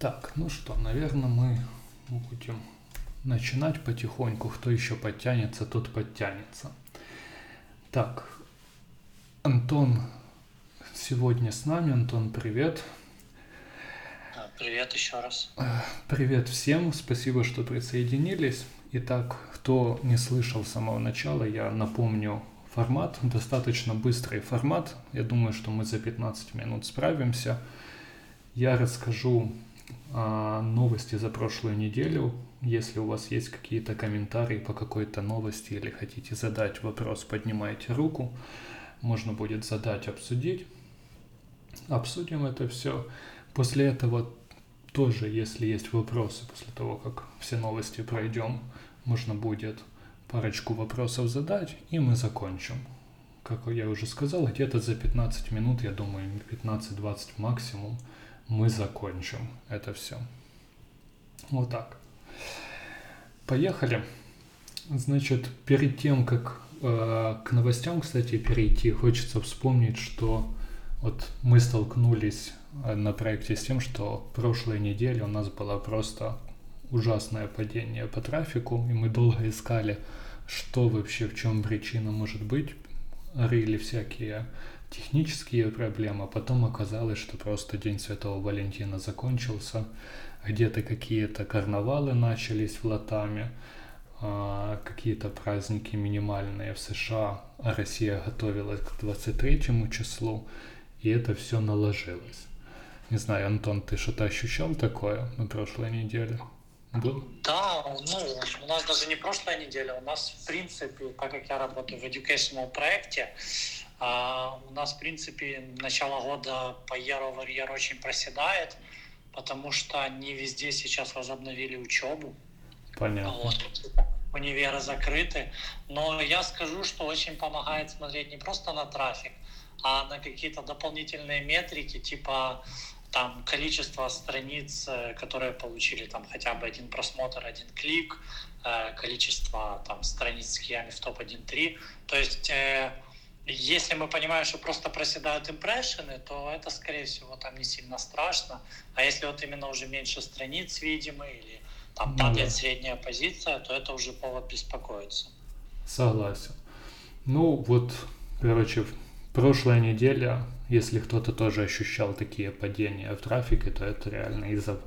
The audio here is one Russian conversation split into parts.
Так, ну что, наверное, мы будем начинать потихоньку. Кто еще подтянется, тот подтянется. Так, Антон сегодня с нами. Антон, привет. Привет еще раз. Привет всем, спасибо, что присоединились. Итак, кто не слышал с самого начала, я напомню формат, достаточно быстрый формат. Я думаю, что мы за 15 минут справимся. Я расскажу новости за прошлую неделю. Если у вас есть какие-то комментарии по какой-то новости или хотите задать вопрос, поднимайте руку. Можно будет задать, обсудить. Обсудим это все. После этого тоже, если есть вопросы после того, как все новости пройдем, можно будет парочку вопросов задать, и мы закончим. Как я уже сказал, где-то за 15 минут, я думаю, 15-20 максимум, мы закончим это все. Вот так. Поехали. Значит, перед тем, как э, к новостям, кстати, перейти, хочется вспомнить, что вот мы столкнулись э, на проекте с тем, что прошлой неделе у нас было просто ужасное падение по трафику, и мы долго искали, что вообще, в чем причина может быть, рыли всякие технические проблемы, а потом оказалось, что просто День Святого Валентина закончился, где-то какие-то карнавалы начались в Латаме, а, какие-то праздники минимальные в США, а Россия готовилась к 23 числу, и это все наложилось. Не знаю, Антон, ты что-то ощущал такое на прошлой неделе? Был? Да, ну, у нас даже не прошлая неделя, у нас, в принципе, так как я работаю в educational проекте, у нас, в принципе, начало года по year очень проседает, потому что не везде сейчас возобновили учебу. Понятно. Вот. Универы закрыты. Но я скажу, что очень помогает смотреть не просто на трафик, а на какие-то дополнительные метрики, типа там количество страниц, э, которые получили там хотя бы один просмотр, один клик, э, количество там страниц с киями в топ-1-3. То есть э, если мы понимаем, что просто проседают импрессионы, то это, скорее всего, там не сильно страшно. А если вот именно уже меньше страниц видимо или там ну падает да. средняя позиция, то это уже повод беспокоиться. Согласен. Ну вот, короче, прошлая неделя, если кто-то тоже ощущал такие падения в трафике, то это реально из-за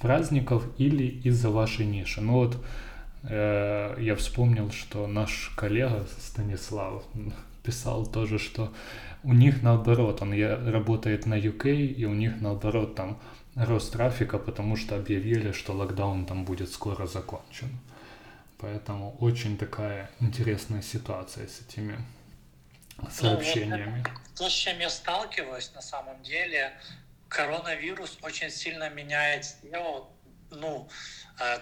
праздников или из-за вашей ниши. Ну вот э, я вспомнил, что наш коллега Станислав писал тоже, что у них наоборот, он работает на UK, и у них наоборот там рост трафика, потому что объявили, что локдаун там будет скоро закончен. Поэтому очень такая интересная ситуация с этими сообщениями. Ну, то, с чем я сталкиваюсь на самом деле, коронавирус очень сильно меняет SEO, ну,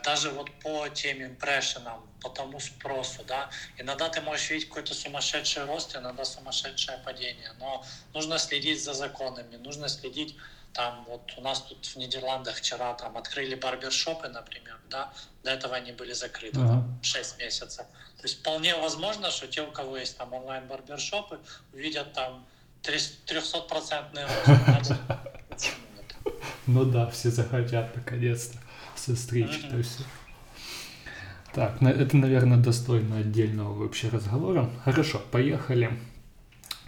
даже вот по тем импрессионам, по тому спросу, да. Иногда ты можешь видеть какой-то сумасшедший рост, иногда сумасшедшее падение, но нужно следить за законами, нужно следить там вот у нас тут в Нидерландах вчера там открыли барбершопы, например, да, до этого они были закрыты uh-huh. там, 6 месяцев. То есть вполне возможно, что те, у кого есть там онлайн барбершопы, увидят там 300-процентный рост. Ну да, все захотят наконец-то состричь то все. Так, это, наверное, достойно отдельного вообще разговора. Хорошо, поехали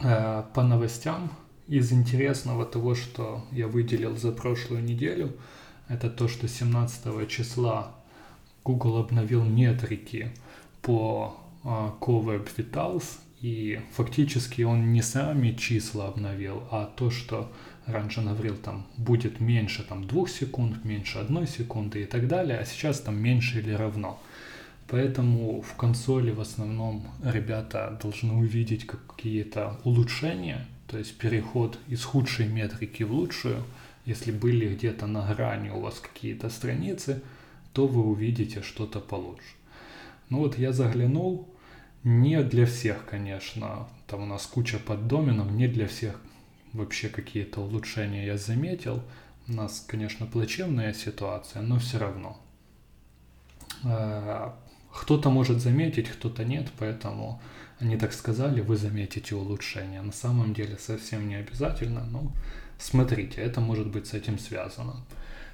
э, по новостям. Из интересного того, что я выделил за прошлую неделю, это то, что 17 числа Google обновил метрики по э, CoWeb Vitals, и фактически он не сами числа обновил, а то, что раньше говорил, там будет меньше там, двух секунд, меньше одной секунды и так далее, а сейчас там меньше или равно. Поэтому в консоли в основном ребята должны увидеть какие-то улучшения, то есть переход из худшей метрики в лучшую. Если были где-то на грани у вас какие-то страницы, то вы увидите что-то получше. Ну вот я заглянул, не для всех, конечно, там у нас куча поддоменов, не для всех вообще какие-то улучшения я заметил. У нас, конечно, плачевная ситуация, но все равно. А, кто-то может заметить, кто-то нет, поэтому они так сказали, вы заметите улучшение. На самом деле совсем не обязательно, но смотрите, это может быть с этим связано.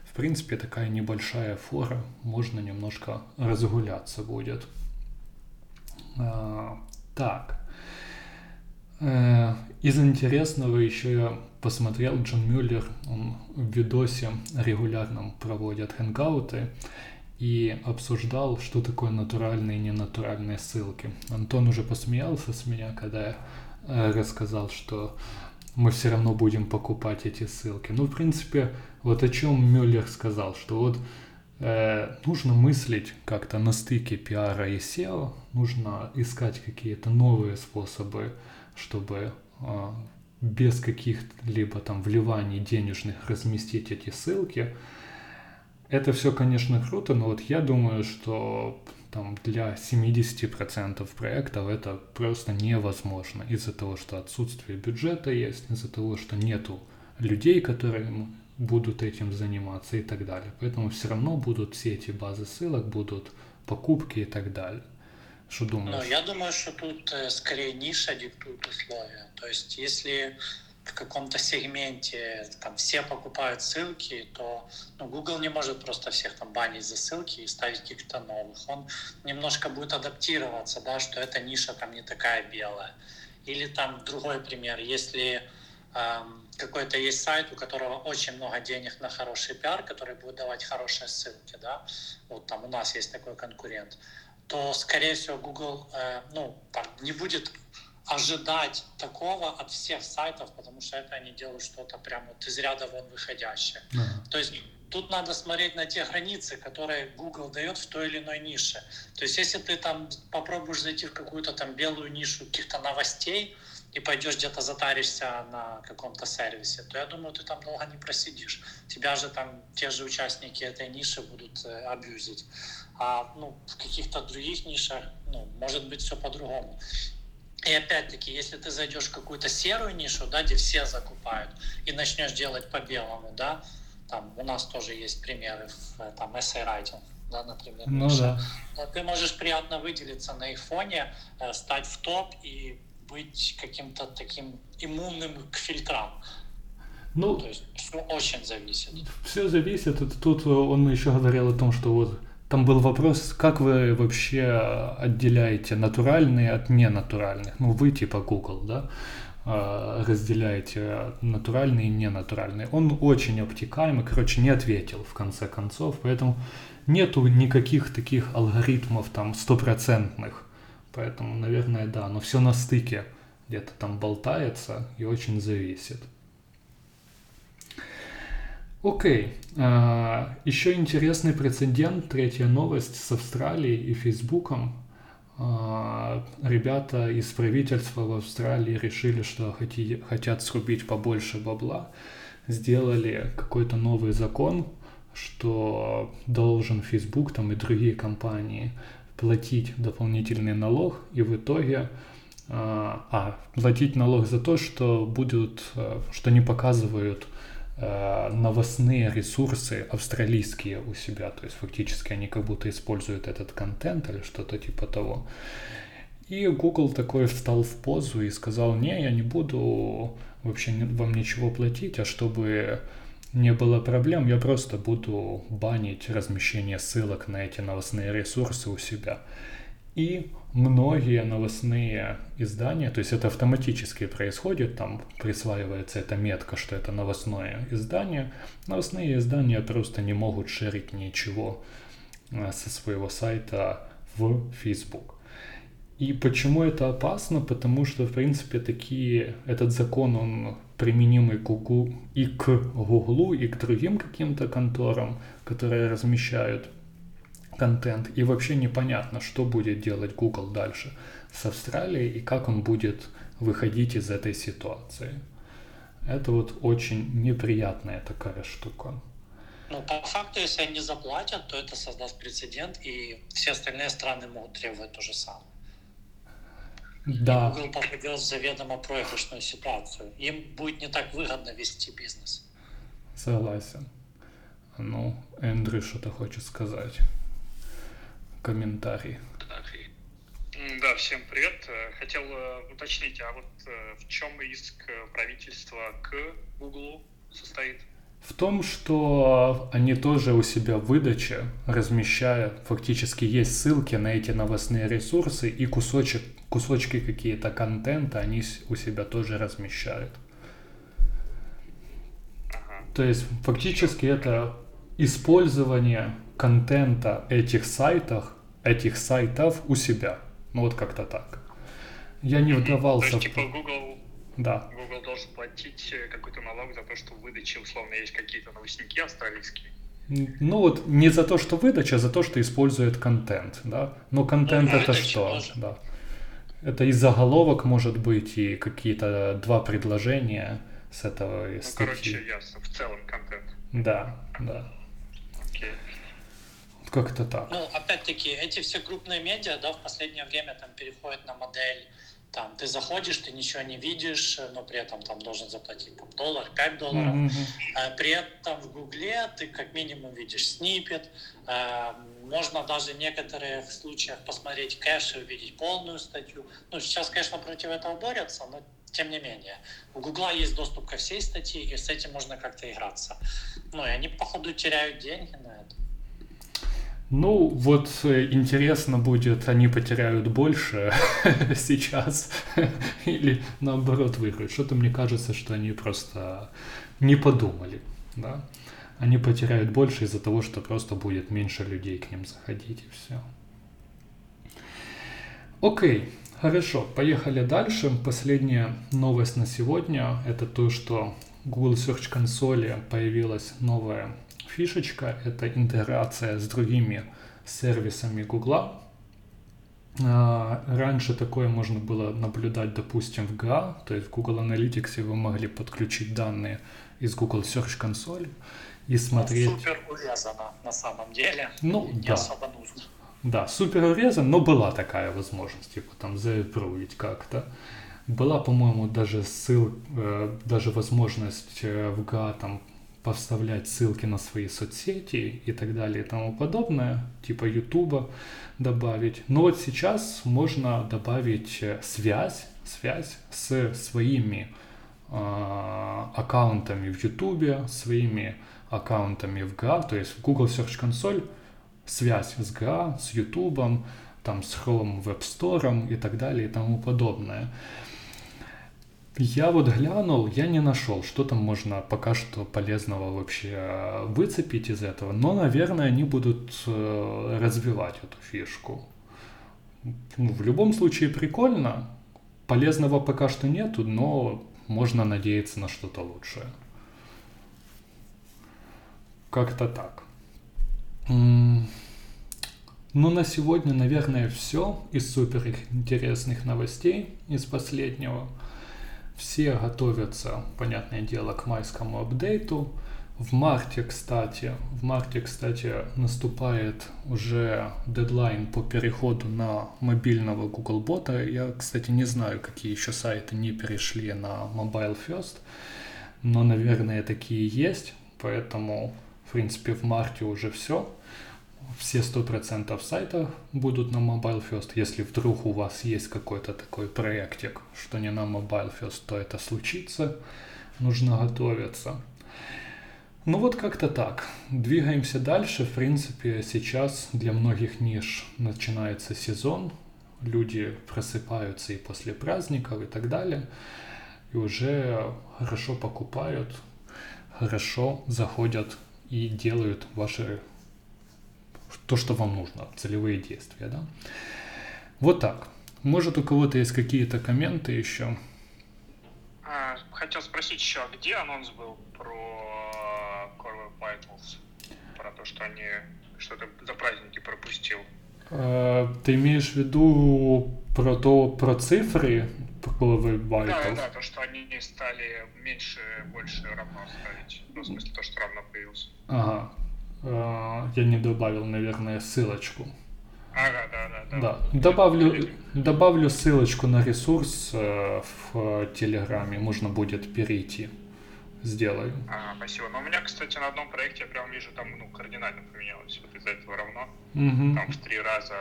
В принципе, такая небольшая фора, можно немножко разгуляться будет. А, так. Э, из интересного еще я посмотрел Джон Мюллер, он в видосе регулярно проводит хэнгауты и обсуждал, что такое натуральные и ненатуральные ссылки. Антон уже посмеялся с меня, когда я э, рассказал, что мы все равно будем покупать эти ссылки. Ну, в принципе, вот о чем Мюллер сказал, что вот э, нужно мыслить как-то на стыке пиара и SEO, нужно искать какие-то новые способы, чтобы э, без каких-либо там вливаний денежных разместить эти ссылки. Это все, конечно, круто, но вот я думаю, что там для 70% проектов это просто невозможно из-за того, что отсутствие бюджета есть, из-за того, что нету людей, которые будут этим заниматься и так далее. Поэтому все равно будут все эти базы ссылок, будут покупки и так далее. Что думаешь? Ну, я думаю, что тут э, скорее ниша диктует условия. То есть, если в каком-то сегменте там все покупают ссылки, то ну, Google не может просто всех там банить за ссылки и ставить каких-то новых. Он немножко будет адаптироваться, да, что эта ниша там не такая белая. Или там другой пример, если эм, какой-то есть сайт, у которого очень много денег на хороший пиар, который будет давать хорошие ссылки, да, вот там у нас есть такой конкурент, то, скорее всего, Google э, ну, там, не будет ожидать такого от всех сайтов, потому что это они делают что-то прямо вот из ряда вон выходящее. Uh-huh. То есть тут надо смотреть на те границы, которые Google дает в той или иной нише. То есть если ты там попробуешь зайти в какую-то там белую нишу каких-то новостей и пойдешь где-то затаришься на каком-то сервисе, то я думаю, ты там долго не просидишь. Тебя же там те же участники этой ниши будут э, абьюзить. А ну, в каких-то других нишах, ну, может быть, все по-другому. И опять-таки, если ты зайдешь в какую-то серую нишу, да, где все закупают, и начнешь делать по-белому, да, там у нас тоже есть примеры э, там essay writing, да, например. Ну да. Ты можешь приятно выделиться на их фоне, э, стать в топ и быть каким-то таким иммунным к фильтрам. Ну, то есть все очень зависит. Все зависит. Тут он еще говорил о том, что вот там был вопрос, как вы вообще отделяете натуральные от ненатуральных? Ну, вы типа Google, да? А, разделяете натуральные и ненатуральные. Он очень обтекаемый, короче, не ответил в конце концов, поэтому нету никаких таких алгоритмов там стопроцентных. Поэтому, наверное, да, но все на стыке где-то там болтается и очень зависит. Окей. А, еще интересный прецедент, третья новость с Австралией и Фейсбуком. А, ребята из правительства в Австралии решили, что хотят срубить побольше бабла. Сделали какой-то новый закон, что должен Facebook там и другие компании платить дополнительный налог, и в итоге а, а платить налог за то, что будут, что не показывают Э, новостные ресурсы австралийские у себя, то есть фактически они как будто используют этот контент или что-то типа того. И Google такой встал в позу и сказал, не, я не буду вообще вам ничего платить, а чтобы не было проблем, я просто буду банить размещение ссылок на эти новостные ресурсы у себя. И многие новостные издания, то есть это автоматически происходит, там присваивается эта метка, что это новостное издание. Новостные издания просто не могут шерить ничего э, со своего сайта в Facebook. И почему это опасно? Потому что, в принципе, такие, этот закон, он применимый к Google, и к Google, и к другим каким-то конторам, которые размещают контент, и вообще непонятно, что будет делать Google дальше с Австралией и как он будет выходить из этой ситуации. Это вот очень неприятная такая штука. Ну, по факту, если они заплатят, то это создаст прецедент, и все остальные страны могут требовать то же самое. Да. Google попадет в заведомо проигрышную ситуацию. Им будет не так выгодно вести бизнес. Согласен. Ну, Эндрю что-то хочет сказать комментарий. Да, всем привет. Э, хотел э, уточнить, а вот э, в чем иск правительства к Google состоит? В том, что они тоже у себя в выдаче размещают, фактически есть ссылки на эти новостные ресурсы и кусочек, кусочки какие-то контента они у себя тоже размещают. То есть фактически это использование контента этих сайтов, этих сайтов у себя. Ну вот как-то так. Я не вдавался... То есть, типа Google, да. Google должен платить э, какой-то налог за то, что в выдаче условно есть какие-то новостники австралийские. Ну вот не за то, что выдача, а за то, что использует контент, да. Но контент ну, это что? Тоже. Да. Это и заголовок может быть, и какие-то два предложения с этого ну, статьи. короче, ясно, в целом контент. Да, да. Окей. Как-то так. Ну, опять-таки, эти все крупные медиа, да, в последнее время там переходят на модель там ты заходишь, ты ничего не видишь, но при этом там должен заплатить там, доллар, 5 долларов. Mm-hmm. При этом в Гугле ты как минимум видишь снипет. Э, можно даже в некоторых случаях посмотреть кэш и увидеть полную статью. Ну, сейчас, конечно, против этого борются, но тем не менее. У Гугла есть доступ ко всей статье, и с этим можно как-то играться. Ну, и они, походу, теряют деньги на это. Ну, вот э, интересно будет, они потеряют больше сейчас или наоборот выиграют. Что-то мне кажется, что они просто не подумали, да. Они потеряют больше из-за того, что просто будет меньше людей к ним заходить и все. Окей, хорошо, поехали дальше. Последняя новость на сегодня это то, что Google Search Console появилась новая фишечка — это интеграция с другими сервисами Гугла. А, раньше такое можно было наблюдать, допустим, в GA, то есть в Google Analytics вы могли подключить данные из Google Search Console и ну, смотреть... Ну, супер урезано на самом деле. Ну, не да. особо нужно. Да, супер урезан, но была такая возможность, типа там заипровить как-то. Была, по-моему, даже ссыл, э, даже возможность э, в GA там поставлять ссылки на свои соцсети и так далее и тому подобное, типа Ютуба добавить. Но вот сейчас можно добавить э, связь, связь с своими э, аккаунтами в Ютубе, своими аккаунтами в ГА, то есть в Google Search Console связь с ГА, с Ютубом, там с Chrome Web Store и так далее и тому подобное. Я вот глянул, я не нашел, что там можно пока что полезного вообще э, выцепить из этого, но, наверное, они будут э, развивать эту фишку. Ну, в любом случае прикольно, полезного пока что нету, но можно надеяться на что-то лучшее. Как-то так. Ну, на сегодня, наверное, все из супер интересных новостей из последнего. Все готовятся, понятное дело, к майскому апдейту. В марте, кстати, в марте, кстати, наступает уже дедлайн по переходу на мобильного Google бота. Я, кстати, не знаю, какие еще сайты не перешли на Mobile First, но, наверное, такие есть, поэтому, в принципе, в марте уже все все 100% сайтов будут на Mobile First. Если вдруг у вас есть какой-то такой проектик, что не на Mobile First, то это случится. Нужно готовиться. Ну вот как-то так. Двигаемся дальше. В принципе, сейчас для многих ниш начинается сезон. Люди просыпаются и после праздников и так далее. И уже хорошо покупают, хорошо заходят и делают ваши то, что вам нужно, целевые действия, да. Вот так. Может, у кого-то есть какие-то комменты еще? А, хотел спросить еще, а где анонс был про Core Vitals? Про то, что они что-то за праздники пропустил. А, ты имеешь в виду про то, про цифры Core Vitals? Да, да, то, что они стали меньше, больше равно ставить. Ну, в смысле, то, что равно появился. Ага. Я не добавил, наверное, ссылочку. Ага, да, да, да. Да, добавлю, добавлю ссылочку на ресурс э, в Телеграме, можно будет перейти. Сделаю. Ага, спасибо. Но у меня, кстати, на одном проекте я прям вижу, там, ну, кардинально поменялось. Вот из-за этого равно. Угу. Там в три раза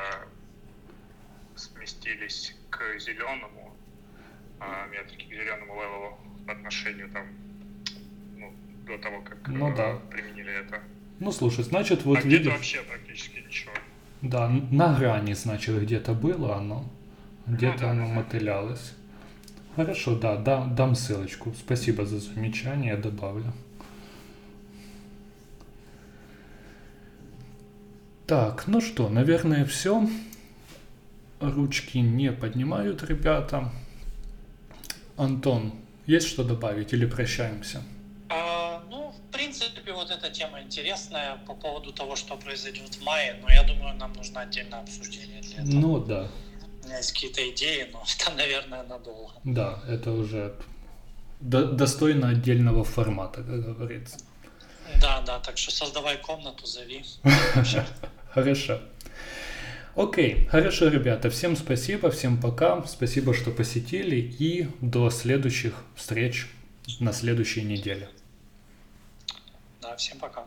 сместились к зеленому, а, метрики к зеленому левелу по отношению там, ну, до того, как Ну э, да. применили это. Ну, слушай, значит, вот а видишь, вообще практически ничего. да, на грани, значит, где-то было оно, где-то да, оно да. мотылялось. Хорошо, да, да, дам ссылочку. Спасибо за замечание, я добавлю. Так, ну что, наверное, все. Ручки не поднимают ребята. Антон, есть что добавить или прощаемся? А, ну, в принципе, вот эта тема интересная по поводу того, что произойдет в мае, но я думаю, нам нужно отдельное обсуждение для этого. Ну да, У меня есть какие-то идеи, но это, наверное, надолго. да, это уже до- достойно отдельного формата, как говорится. Да, да, так что создавай комнату, зови. Хорошо. Окей, хорошо, ребята. Всем спасибо, всем пока. Спасибо, что посетили. И до следующих встреч на следующей неделе. Всем пока.